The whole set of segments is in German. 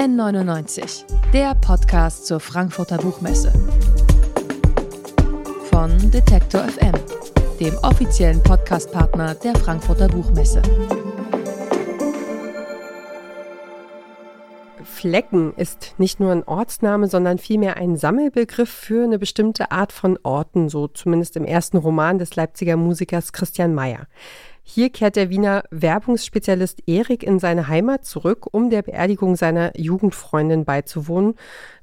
N99, der Podcast zur Frankfurter Buchmesse. Von Detektor FM, dem offiziellen Podcastpartner der Frankfurter Buchmesse. Flecken ist nicht nur ein Ortsname, sondern vielmehr ein Sammelbegriff für eine bestimmte Art von Orten, so zumindest im ersten Roman des Leipziger Musikers Christian Mayer. Hier kehrt der Wiener Werbungsspezialist Erik in seine Heimat zurück, um der Beerdigung seiner Jugendfreundin beizuwohnen.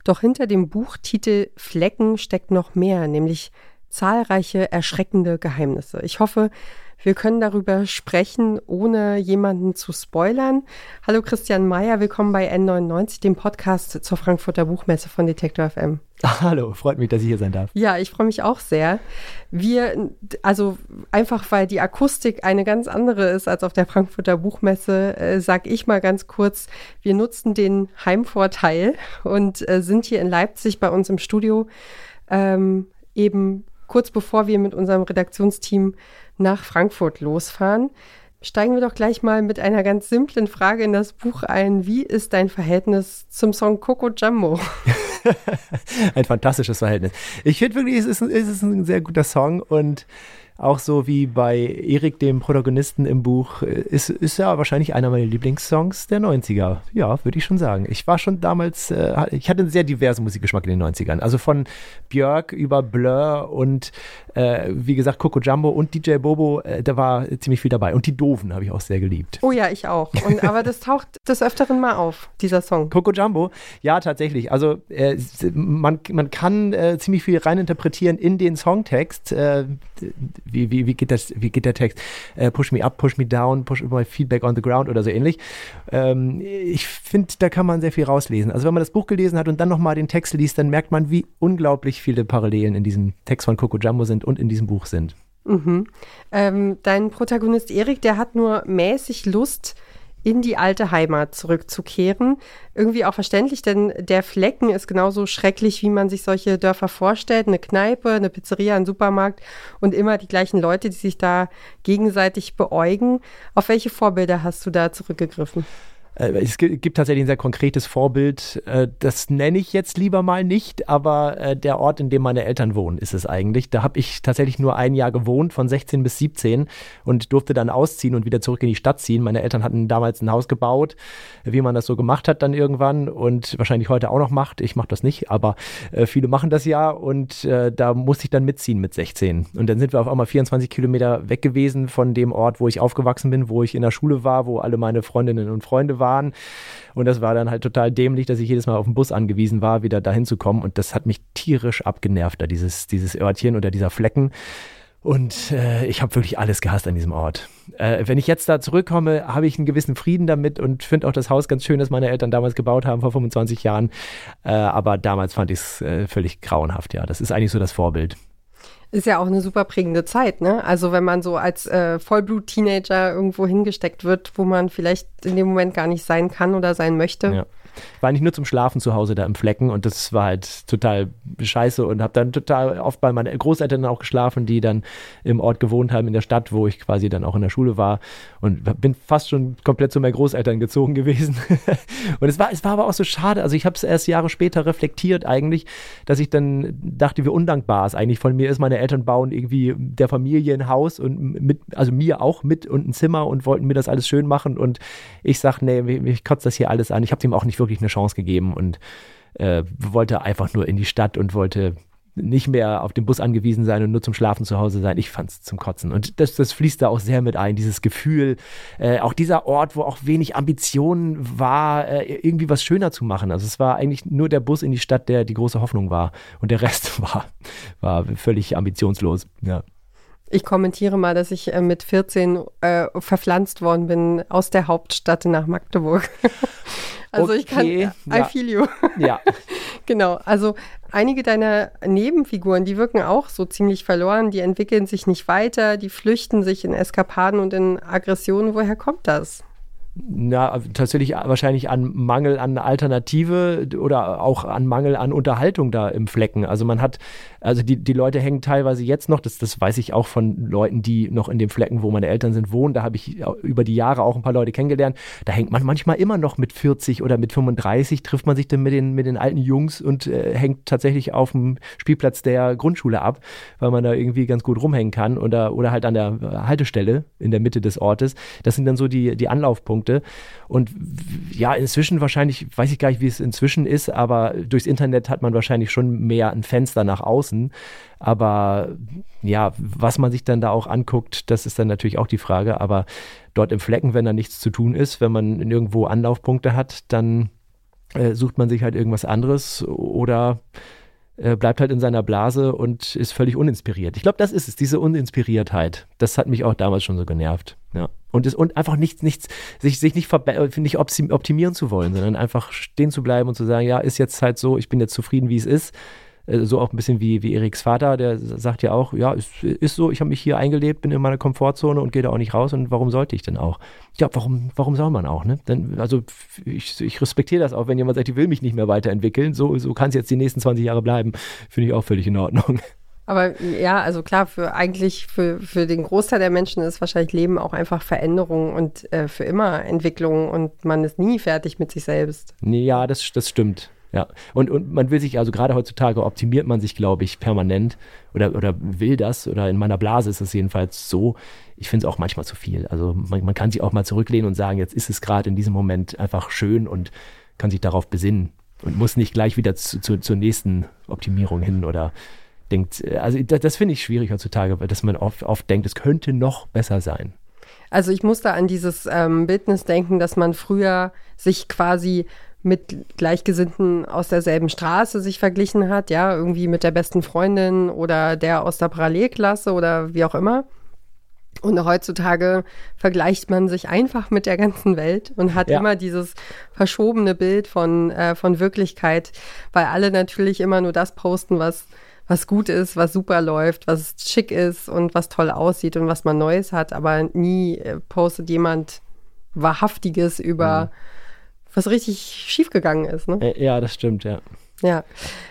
Doch hinter dem Buchtitel Flecken steckt noch mehr, nämlich zahlreiche erschreckende Geheimnisse. Ich hoffe, wir können darüber sprechen, ohne jemanden zu spoilern. Hallo Christian Mayer, willkommen bei N99, dem Podcast zur Frankfurter Buchmesse von Detektor FM. Hallo, freut mich, dass ich hier sein darf. Ja, ich freue mich auch sehr. Wir, also einfach weil die Akustik eine ganz andere ist als auf der Frankfurter Buchmesse, äh, sag ich mal ganz kurz, wir nutzen den Heimvorteil und äh, sind hier in Leipzig bei uns im Studio ähm, eben kurz bevor wir mit unserem Redaktionsteam nach Frankfurt losfahren. Steigen wir doch gleich mal mit einer ganz simplen Frage in das Buch ein. Wie ist dein Verhältnis zum Song Coco Jumbo? ein fantastisches Verhältnis. Ich finde wirklich, es ist, es ist ein sehr guter Song und auch so wie bei Erik, dem Protagonisten im Buch, äh, ist, ist ja wahrscheinlich einer meiner Lieblingssongs der 90er. Ja, würde ich schon sagen. Ich war schon damals, äh, ich hatte einen sehr diversen Musikgeschmack in den 90ern. Also von Björk über Blur und äh, wie gesagt Coco Jumbo und DJ Bobo, äh, da war ziemlich viel dabei. Und die Doofen habe ich auch sehr geliebt. Oh ja, ich auch. Und, aber das taucht des Öfteren mal auf, dieser Song. Coco Jumbo, ja, tatsächlich. Also äh, man, man kann äh, ziemlich viel reininterpretieren in den Songtext. Wie, wie, wie, geht, das, wie geht der Text? Äh, push me up, push me down, push my feedback on the ground oder so ähnlich. Ähm, ich finde, da kann man sehr viel rauslesen. Also wenn man das Buch gelesen hat und dann nochmal den Text liest, dann merkt man, wie unglaublich viele Parallelen in diesem Text von Coco Jumbo sind und in diesem Buch sind. Mhm. Ähm, dein Protagonist Erik, der hat nur mäßig Lust, in die alte Heimat zurückzukehren. Irgendwie auch verständlich, denn der Flecken ist genauso schrecklich, wie man sich solche Dörfer vorstellt. Eine Kneipe, eine Pizzeria, ein Supermarkt und immer die gleichen Leute, die sich da gegenseitig beäugen. Auf welche Vorbilder hast du da zurückgegriffen? Äh, es gibt tatsächlich ein sehr konkretes Vorbild. Äh, das nenne ich jetzt lieber mal nicht, aber äh, der Ort, in dem meine Eltern wohnen, ist es eigentlich. Da habe ich tatsächlich nur ein Jahr gewohnt, von 16 bis 17 und durfte dann ausziehen und wieder zurück in die Stadt ziehen. Meine Eltern hatten damals ein Haus gebaut, wie man das so gemacht hat dann irgendwann und wahrscheinlich heute auch noch macht. Ich mache das nicht, aber viele machen das ja und da musste ich dann mitziehen mit 16. Und dann sind wir auf einmal 24 Kilometer weg gewesen von dem Ort, wo ich aufgewachsen bin, wo ich in der Schule war, wo alle meine Freundinnen und Freunde waren waren. Und das war dann halt total dämlich, dass ich jedes Mal auf den Bus angewiesen war, wieder dahin zu kommen. Und das hat mich tierisch abgenervt, da dieses, dieses Örtchen oder dieser Flecken. Und äh, ich habe wirklich alles gehasst an diesem Ort. Äh, wenn ich jetzt da zurückkomme, habe ich einen gewissen Frieden damit und finde auch das Haus ganz schön, das meine Eltern damals gebaut haben, vor 25 Jahren. Äh, aber damals fand ich es äh, völlig grauenhaft, ja. Das ist eigentlich so das Vorbild. Ist ja auch eine super prägende Zeit, ne? Also wenn man so als äh, Vollblut-Teenager irgendwo hingesteckt wird, wo man vielleicht in dem Moment gar nicht sein kann oder sein möchte. Ja war eigentlich nur zum Schlafen zu Hause da im Flecken und das war halt total scheiße und habe dann total oft bei meinen Großeltern auch geschlafen, die dann im Ort gewohnt haben, in der Stadt, wo ich quasi dann auch in der Schule war und bin fast schon komplett zu meinen Großeltern gezogen gewesen. und es war, es war aber auch so schade, also ich habe es erst Jahre später reflektiert eigentlich, dass ich dann dachte, wie undankbar es eigentlich von mir ist. Meine Eltern bauen irgendwie der Familie ein Haus und mit, also mir auch mit und ein Zimmer und wollten mir das alles schön machen und ich sag, nee, ich kotze das hier alles an. Ich habe dem auch nicht wirklich wirklich eine Chance gegeben und äh, wollte einfach nur in die Stadt und wollte nicht mehr auf den Bus angewiesen sein und nur zum Schlafen zu Hause sein. Ich fand es zum Kotzen. Und das, das fließt da auch sehr mit ein, dieses Gefühl, äh, auch dieser Ort, wo auch wenig Ambition war, äh, irgendwie was schöner zu machen. Also es war eigentlich nur der Bus in die Stadt, der die große Hoffnung war. Und der Rest war, war völlig ambitionslos. Ja. Ich kommentiere mal, dass ich äh, mit 14 äh, verpflanzt worden bin aus der Hauptstadt nach Magdeburg. Also okay, ich kann, I ja. feel you. Ja. genau, also einige deiner Nebenfiguren, die wirken auch so ziemlich verloren, die entwickeln sich nicht weiter, die flüchten sich in Eskapaden und in Aggressionen. Woher kommt das? Na, tatsächlich wahrscheinlich an Mangel an Alternative oder auch an Mangel an Unterhaltung da im Flecken. Also man hat, also die, die Leute hängen teilweise jetzt noch, das, das weiß ich auch von Leuten, die noch in dem Flecken, wo meine Eltern sind, wohnen. Da habe ich über die Jahre auch ein paar Leute kennengelernt. Da hängt man manchmal immer noch mit 40 oder mit 35, trifft man sich dann mit den, mit den alten Jungs und äh, hängt tatsächlich auf dem Spielplatz der Grundschule ab, weil man da irgendwie ganz gut rumhängen kann oder, oder halt an der Haltestelle in der Mitte des Ortes. Das sind dann so die, die Anlaufpunkte. Punkte. Und ja, inzwischen wahrscheinlich, weiß ich gar nicht, wie es inzwischen ist, aber durchs Internet hat man wahrscheinlich schon mehr ein Fenster nach außen. Aber ja, was man sich dann da auch anguckt, das ist dann natürlich auch die Frage. Aber dort im Flecken, wenn da nichts zu tun ist, wenn man nirgendwo Anlaufpunkte hat, dann äh, sucht man sich halt irgendwas anderes oder äh, bleibt halt in seiner Blase und ist völlig uninspiriert. Ich glaube, das ist es, diese Uninspiriertheit. Das hat mich auch damals schon so genervt. Ja. Und, ist, und einfach nichts, nichts, sich, sich nicht, äh, nicht optimieren zu wollen, sondern einfach stehen zu bleiben und zu sagen, ja, ist jetzt halt so, ich bin jetzt zufrieden, wie es ist. Äh, so auch ein bisschen wie, wie Eriks Vater, der sagt ja auch, ja, ist, ist so, ich habe mich hier eingelebt, bin in meiner Komfortzone und gehe da auch nicht raus und warum sollte ich denn auch? Ja, warum, warum soll man auch, ne? Denn, also ich, ich respektiere das auch, wenn jemand sagt, ich will mich nicht mehr weiterentwickeln, so, so kann es jetzt die nächsten 20 Jahre bleiben, finde ich auch völlig in Ordnung. Aber ja, also klar, für eigentlich für, für den Großteil der Menschen ist wahrscheinlich Leben auch einfach Veränderung und äh, für immer Entwicklung und man ist nie fertig mit sich selbst. Ja, das, das stimmt. Ja, und, und man will sich, also gerade heutzutage optimiert man sich, glaube ich, permanent oder, oder will das, oder in meiner Blase ist es jedenfalls so. Ich finde es auch manchmal zu viel. Also man, man kann sich auch mal zurücklehnen und sagen, jetzt ist es gerade in diesem Moment einfach schön und kann sich darauf besinnen und muss nicht gleich wieder zu, zu, zur nächsten Optimierung hin oder denkt, also das, das finde ich schwierig heutzutage, dass man oft, oft denkt, es könnte noch besser sein. Also ich muss da an dieses ähm, Bildnis denken, dass man früher sich quasi mit Gleichgesinnten aus derselben Straße sich verglichen hat, ja, irgendwie mit der besten Freundin oder der aus der Parallelklasse oder wie auch immer. Und heutzutage vergleicht man sich einfach mit der ganzen Welt und hat ja. immer dieses verschobene Bild von, äh, von Wirklichkeit, weil alle natürlich immer nur das posten, was, was gut ist, was super läuft, was schick ist und was toll aussieht und was man Neues hat, aber nie äh, postet jemand Wahrhaftiges über mhm was richtig schiefgegangen ist. Ne? Äh, ja, das stimmt, ja. Ja.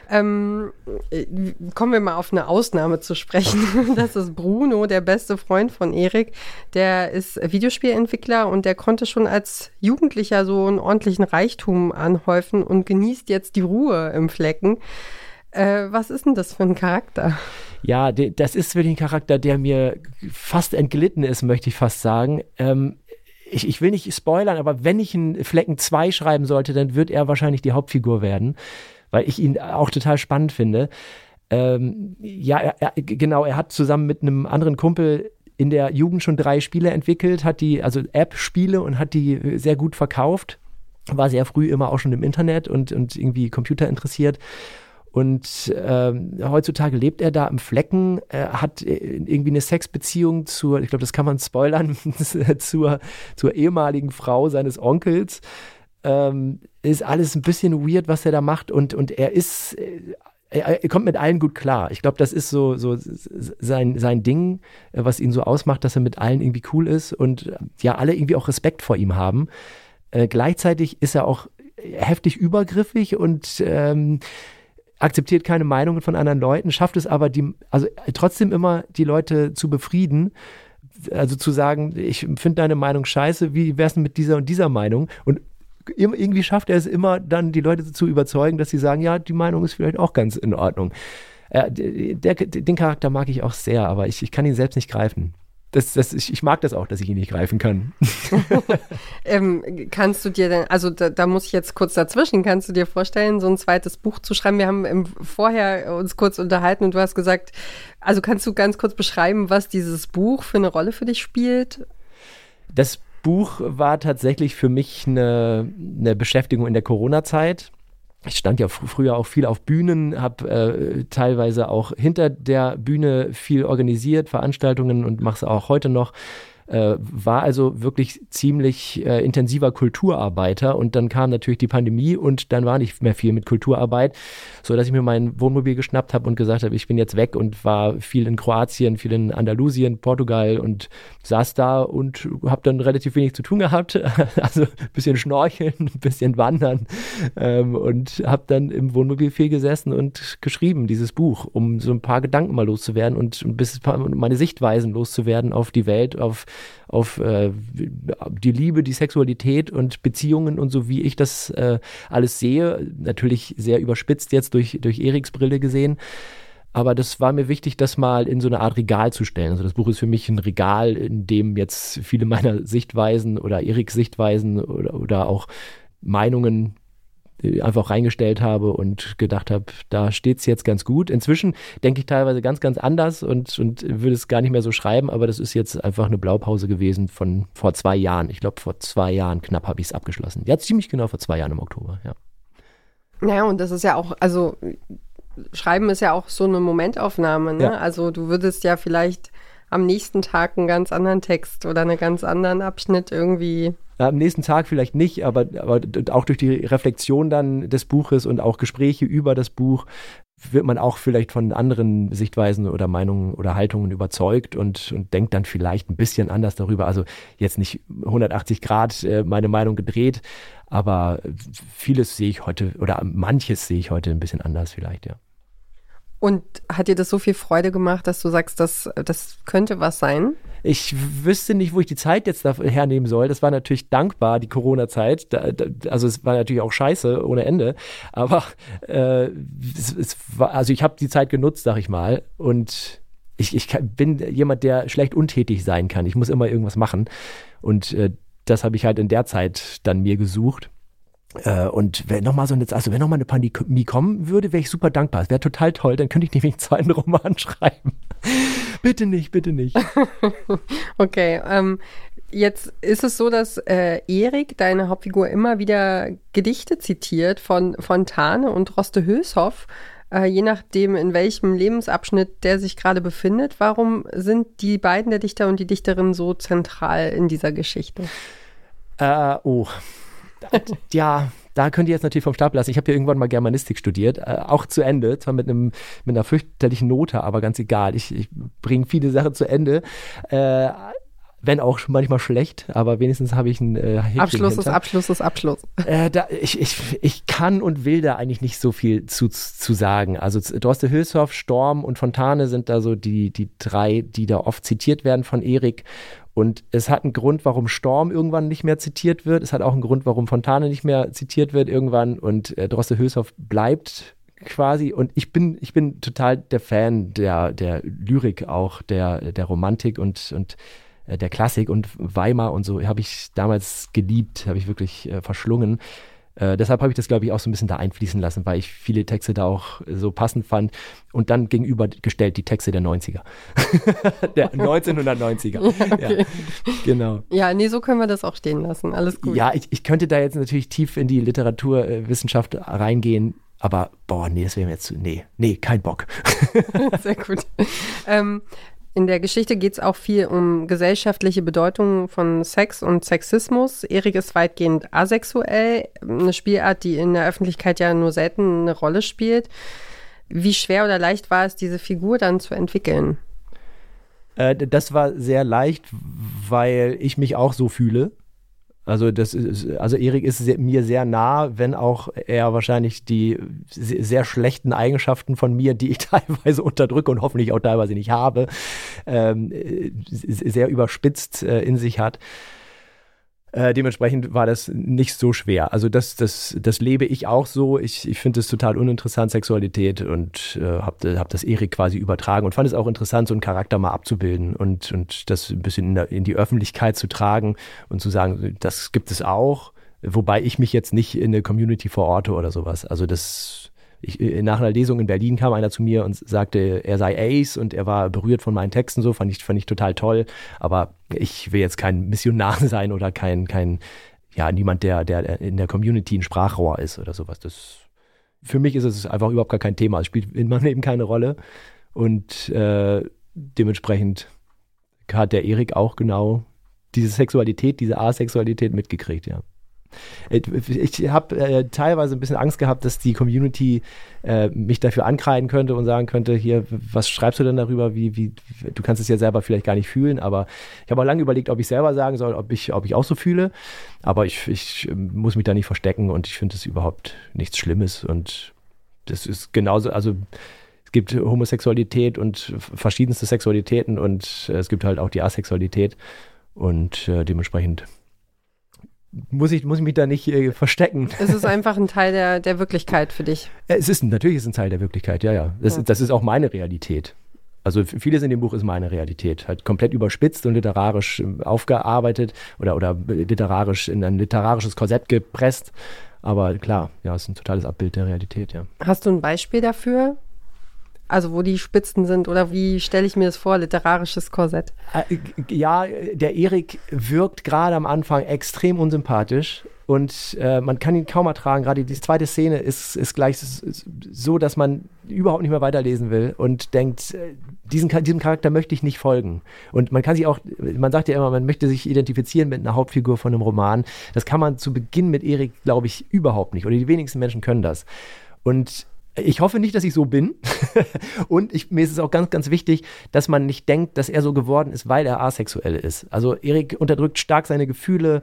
Ähm, äh, kommen wir mal auf eine Ausnahme zu sprechen. Das ist Bruno, der beste Freund von Erik. Der ist Videospielentwickler und der konnte schon als Jugendlicher so einen ordentlichen Reichtum anhäufen und genießt jetzt die Ruhe im Flecken. Äh, was ist denn das für ein Charakter? Ja, das ist wirklich ein Charakter, der mir fast entglitten ist, möchte ich fast sagen. Ähm, ich, ich will nicht spoilern, aber wenn ich einen Flecken 2 schreiben sollte, dann wird er wahrscheinlich die Hauptfigur werden, weil ich ihn auch total spannend finde. Ähm, ja, er, er, genau, er hat zusammen mit einem anderen Kumpel in der Jugend schon drei Spiele entwickelt, hat die, also App-Spiele und hat die sehr gut verkauft. War sehr früh immer auch schon im Internet und, und irgendwie Computer interessiert und ähm, heutzutage lebt er da im Flecken, äh, hat äh, irgendwie eine Sexbeziehung zur, ich glaube, das kann man spoilern, zur, zur ehemaligen Frau seines Onkels. Ähm, ist alles ein bisschen weird, was er da macht und, und er ist, äh, er, er, kommt mit allen gut klar. Ich glaube, das ist so, so sein, sein Ding, äh, was ihn so ausmacht, dass er mit allen irgendwie cool ist und ja, alle irgendwie auch Respekt vor ihm haben. Äh, gleichzeitig ist er auch heftig übergriffig und ähm, akzeptiert keine Meinungen von anderen Leuten, schafft es aber, die, also trotzdem immer die Leute zu befrieden. Also zu sagen, ich finde deine Meinung scheiße, wie wär's denn mit dieser und dieser Meinung? Und irgendwie schafft er es immer, dann die Leute zu überzeugen, dass sie sagen, ja, die Meinung ist vielleicht auch ganz in Ordnung. Äh, der, den Charakter mag ich auch sehr, aber ich, ich kann ihn selbst nicht greifen das, das, ich, ich, mag das auch, dass ich ihn nicht greifen kann. ähm, kannst du dir denn, also da, da, muss ich jetzt kurz dazwischen, kannst du dir vorstellen, so ein zweites Buch zu schreiben? Wir haben im, vorher uns kurz unterhalten und du hast gesagt, also kannst du ganz kurz beschreiben, was dieses Buch für eine Rolle für dich spielt? Das Buch war tatsächlich für mich eine, eine Beschäftigung in der Corona-Zeit ich stand ja fr früher auch viel auf Bühnen, habe äh, teilweise auch hinter der Bühne viel organisiert, Veranstaltungen und mache es auch heute noch. Äh, war also wirklich ziemlich äh, intensiver Kulturarbeiter und dann kam natürlich die Pandemie und dann war nicht mehr viel mit Kulturarbeit, so dass ich mir mein Wohnmobil geschnappt habe und gesagt habe, ich bin jetzt weg und war viel in Kroatien, viel in Andalusien, Portugal und saß da und habe dann relativ wenig zu tun gehabt, also ein bisschen schnorcheln, ein bisschen wandern ähm, und habe dann im Wohnmobil viel gesessen und geschrieben, dieses Buch, um so ein paar Gedanken mal loszuwerden und ein bisschen meine Sichtweisen loszuwerden auf die Welt, auf, auf äh, die Liebe, die Sexualität und Beziehungen und so, wie ich das äh, alles sehe. Natürlich sehr überspitzt jetzt durch, durch Eriks Brille gesehen. Aber das war mir wichtig, das mal in so eine Art Regal zu stellen. Also das Buch ist für mich ein Regal, in dem jetzt viele meiner Sichtweisen oder Eriks Sichtweisen oder, oder auch Meinungen einfach reingestellt habe und gedacht habe, da steht es jetzt ganz gut. Inzwischen denke ich teilweise ganz, ganz anders und, und würde es gar nicht mehr so schreiben, aber das ist jetzt einfach eine Blaupause gewesen von vor zwei Jahren. Ich glaube, vor zwei Jahren knapp habe ich es abgeschlossen. Ja, ziemlich genau vor zwei Jahren im Oktober, ja. Naja, und das ist ja auch, also Schreiben ist ja auch so eine Momentaufnahme, ne? Ja. Also du würdest ja vielleicht am nächsten Tag einen ganz anderen Text oder einen ganz anderen Abschnitt irgendwie am nächsten Tag vielleicht nicht, aber, aber auch durch die Reflexion dann des Buches und auch Gespräche über das Buch wird man auch vielleicht von anderen Sichtweisen oder Meinungen oder Haltungen überzeugt und, und denkt dann vielleicht ein bisschen anders darüber. Also jetzt nicht 180 Grad äh, meine Meinung gedreht, aber vieles sehe ich heute oder manches sehe ich heute ein bisschen anders vielleicht, ja. Und hat dir das so viel Freude gemacht, dass du sagst, das, das könnte was sein? Ich wüsste nicht, wo ich die Zeit jetzt hernehmen soll. Das war natürlich dankbar, die Corona-Zeit. also es war natürlich auch scheiße ohne Ende. Aber äh, es, es war, also ich habe die Zeit genutzt, sag ich mal. Und ich, ich bin jemand, der schlecht untätig sein kann. Ich muss immer irgendwas machen. Und äh, das habe ich halt in der Zeit dann mir gesucht. Äh, und wenn nochmal so eine, also wenn nochmal eine Pandemie kommen würde, wäre ich super dankbar. Es wäre total toll, dann könnte ich nämlich einen zweiten Roman schreiben. bitte nicht, bitte nicht. okay, ähm, jetzt ist es so, dass äh, Erik, deine Hauptfigur, immer wieder Gedichte zitiert von Fontane und Droste Hülshoff. Äh, je nachdem, in welchem Lebensabschnitt der sich gerade befindet. Warum sind die beiden, der Dichter und die Dichterin, so zentral in dieser Geschichte? Äh, oh, ja, da könnt ihr jetzt natürlich vom Stab lassen. Ich habe ja irgendwann mal Germanistik studiert, äh, auch zu Ende, zwar mit einem mit einer fürchterlichen Note, aber ganz egal. Ich, ich bringe viele Sachen zu Ende. Äh, wenn auch manchmal schlecht, aber wenigstens habe ich einen äh, Häkchen Abschluss hinter. ist Abschluss ist Abschluss. Äh, da, ich, ich, ich kann und will da eigentlich nicht so viel zu, zu sagen. Also Dorste Hülshoff, Storm und Fontane sind da so die, die drei, die da oft zitiert werden von Erik. Und es hat einen Grund, warum Storm irgendwann nicht mehr zitiert wird. Es hat auch einen Grund, warum Fontane nicht mehr zitiert wird irgendwann. Und äh, Droste Hülshoff bleibt quasi. Und ich bin, ich bin total der Fan der, der Lyrik auch, der, der Romantik und, und äh, der Klassik und Weimar und so habe ich damals geliebt, habe ich wirklich äh, verschlungen. Äh, deshalb habe ich das, glaube ich, auch so ein bisschen da einfließen lassen, weil ich viele Texte da auch so passend fand. Und dann gegenübergestellt die Texte der 90er. der 1990er. Okay. Ja, genau. Ja, nee, so können wir das auch stehen lassen. Alles gut. Ja, ich, ich könnte da jetzt natürlich tief in die Literaturwissenschaft reingehen. Aber boah, nee, das wäre mir jetzt zu. Nee, nee, kein Bock. Sehr gut. Ähm, in der Geschichte geht es auch viel um gesellschaftliche Bedeutung von Sex und Sexismus. Erik ist weitgehend asexuell, eine Spielart, die in der Öffentlichkeit ja nur selten eine Rolle spielt. Wie schwer oder leicht war es, diese Figur dann zu entwickeln? Äh, das war sehr leicht, weil ich mich auch so fühle. Also das ist, also Erik ist sehr, mir sehr nah, wenn auch er wahrscheinlich die sehr schlechten Eigenschaften von mir, die ich teilweise unterdrücke und hoffentlich auch teilweise nicht habe, ähm, sehr überspitzt äh, in sich hat. Äh, dementsprechend war das nicht so schwer. Also das, das, das lebe ich auch so. Ich, ich finde es total uninteressant, Sexualität, und äh, habe hab das Erik quasi übertragen und fand es auch interessant, so einen Charakter mal abzubilden und, und das ein bisschen in, der, in die Öffentlichkeit zu tragen und zu sagen, das gibt es auch, wobei ich mich jetzt nicht in eine Community verorte oder sowas. Also das ich, äh, nach einer Lesung in Berlin kam einer zu mir und sagte, er sei Ace und er war berührt von meinen Texten so, fand ich, fand ich total toll. Aber ich will jetzt kein Missionar sein oder kein, kein, ja, niemand, der, der in der Community ein Sprachrohr ist oder sowas. Das, für mich ist es einfach überhaupt gar kein Thema. Es spielt in meinem Leben keine Rolle. Und äh, dementsprechend hat der Erik auch genau diese Sexualität, diese Asexualität mitgekriegt, ja. Äh, ich habe äh, teilweise ein bisschen Angst gehabt, dass die Community äh, mich dafür ankreiden könnte und sagen könnte, hier, was schreibst du denn darüber? Wie, wie, du kannst es ja selber vielleicht gar nicht fühlen, aber ich habe auch lange überlegt, ob ich selber sagen soll, ob ich, ob ich auch so fühle. Aber ich, ich ähm, muss mich da nicht verstecken und ich finde es überhaupt nichts Schlimmes und das ist genauso, also es gibt Homosexualität und verschiedenste Sexualitäten und äh, es gibt halt auch die Asexualität und äh, dementsprechend muss ich, muss ich mich da nicht äh, verstecken. Es ist einfach ein Teil der, der Wirklichkeit für dich. Es ist natürlich ist ein Teil der Wirklichkeit, ja, ja. Das, ja. das ist auch meine Realität. Also vieles in dem Buch ist meine Realität, halt komplett überspitzt und literarisch ähm, aufgearbeitet oder, oder literarisch in ein literarisches Korsett gepresst. Aber klar, ja, es ist ein totales Abbild der Realität, ja. Hast du ein Beispiel dafür? Also wo die Spitzen sind oder wie stelle ich mir das vor, literarisches Korsett? Äh, ja, der Erik wirkt gerade am Anfang extrem unsympathisch und äh, man kann ihn kaum ertragen. Gerade die zweite Szene ist, ist gleich so, dass man überhaupt nicht mehr weiterlesen will und denkt, äh, diesen, diesem Charakter möchte ich nicht folgen. Und man kann sich auch, man sagt ja immer, man möchte sich identifizieren mit einer Hauptfigur von einem Roman. Das kann man zu Beginn mit Erik, glaube ich, überhaupt nicht. Oder die wenigsten Menschen können das. Und ich hoffe nicht, dass ich so bin. und ich, mir ist es auch ganz, ganz wichtig, dass man nicht denkt, dass er so geworden ist, weil er asexuell ist. Also Erik unterdrückt stark seine Gefühle,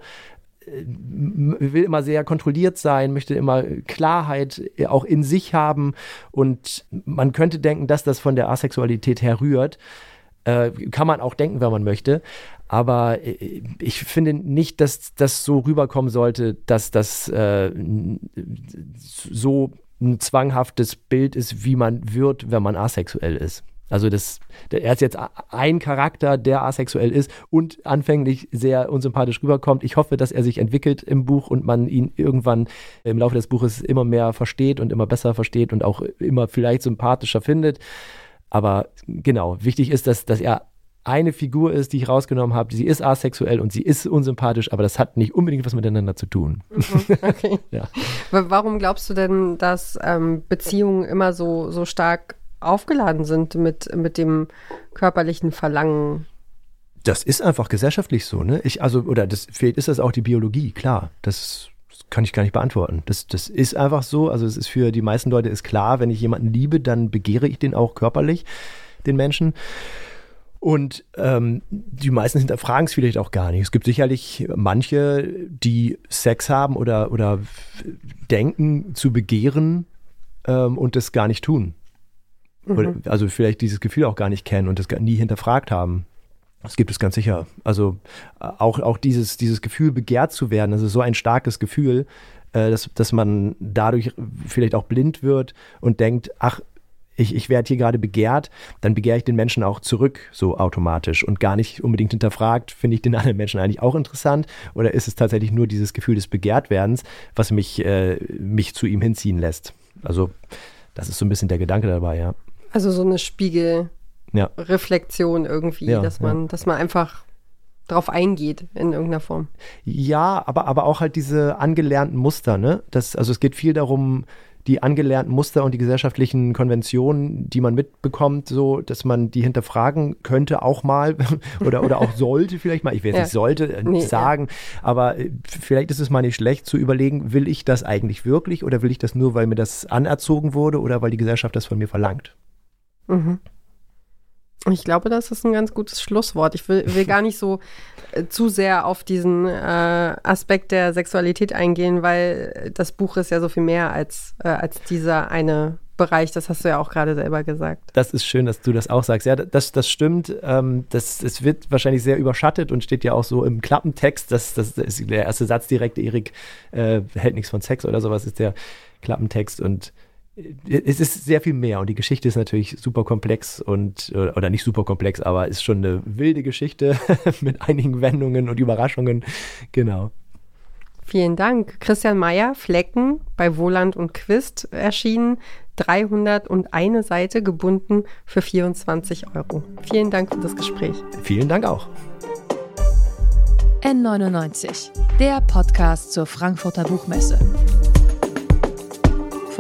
äh, will immer sehr kontrolliert sein, möchte immer Klarheit auch in sich haben. Und man könnte denken, dass das von der Asexualität herrührt. Äh, kann man auch denken, wenn man möchte. Aber äh, ich finde nicht, dass das so rüberkommen sollte, dass das äh, so ein zwanghaftes Bild ist, wie man wird, wenn man asexuell ist. Also das, er ist jetzt ein Charakter, der asexuell ist und anfänglich sehr unsympathisch rüberkommt. Ich hoffe, dass er sich entwickelt im Buch und man ihn irgendwann im Laufe des Buches immer mehr versteht und immer besser versteht und auch immer vielleicht sympathischer findet. Aber genau, wichtig ist, dass, dass er eine Figur ist, die ich rausgenommen habe. Sie ist asexuell und sie ist unsympathisch, aber das hat nicht unbedingt was miteinander zu tun. Mhm, okay. ja. Warum glaubst du denn, dass ähm, Beziehungen immer so, so stark aufgeladen sind mit, mit dem körperlichen Verlangen? Das ist einfach gesellschaftlich so, ne? Ich, also, oder das fehlt, ist das auch die Biologie, klar. Das kann ich gar nicht beantworten. Das, das ist einfach so. Also es ist für die meisten Leute ist klar, wenn ich jemanden liebe, dann begehre ich den auch körperlich, den Menschen. Und ähm, die meisten hinterfragen es vielleicht auch gar nicht. Es gibt sicherlich manche, die Sex haben oder, oder denken zu begehren ähm, und das gar nicht tun. Mhm. also vielleicht dieses Gefühl auch gar nicht kennen und das nie hinterfragt haben. Das gibt es ganz sicher. Also äh, auch, auch dieses, dieses Gefühl, begehrt zu werden, das ist so ein starkes Gefühl, äh, dass, dass man dadurch vielleicht auch blind wird und denkt, ach, ich, ich werde hier gerade begehrt, dann begehre ich den Menschen auch zurück, so automatisch und gar nicht unbedingt hinterfragt, finde ich den anderen Menschen eigentlich auch interessant oder ist es tatsächlich nur dieses Gefühl des Begehrtwerdens, was mich, äh, mich zu ihm hinziehen lässt? Also, das ist so ein bisschen der Gedanke dabei, ja. Also so eine Spiegelreflexion ja. irgendwie, ja, dass man, ja. dass man einfach drauf eingeht in irgendeiner Form. Ja, aber, aber auch halt diese angelernten Muster, ne? Das, also es geht viel darum, die angelernten Muster und die gesellschaftlichen Konventionen, die man mitbekommt, so, dass man die hinterfragen könnte auch mal oder, oder auch sollte vielleicht mal. Ich will jetzt ja. nicht sollte äh, nee, sagen, ja. aber äh, vielleicht ist es mal nicht schlecht zu überlegen, will ich das eigentlich wirklich oder will ich das nur, weil mir das anerzogen wurde oder weil die Gesellschaft das von mir verlangt? Mhm. Ich glaube, das ist ein ganz gutes Schlusswort. Ich will, will gar nicht so äh, zu sehr auf diesen äh, Aspekt der Sexualität eingehen, weil das Buch ist ja so viel mehr als, äh, als dieser eine Bereich. Das hast du ja auch gerade selber gesagt. Das ist schön, dass du das auch sagst. Ja, das, das stimmt. Ähm, das, es wird wahrscheinlich sehr überschattet und steht ja auch so im Klappentext. Das, das, das ist der erste Satz direkt, Erik äh, hält nichts von Sex oder sowas, ist der Klappentext und es ist sehr viel mehr und die Geschichte ist natürlich super komplex und, oder nicht super komplex, aber ist schon eine wilde Geschichte mit einigen Wendungen und Überraschungen. Genau. Vielen Dank. Christian Mayer, Flecken bei Wohland und Quist erschienen. 301 Seite gebunden für 24 Euro. Vielen Dank für das Gespräch. Vielen Dank auch. N99, der Podcast zur Frankfurter Buchmesse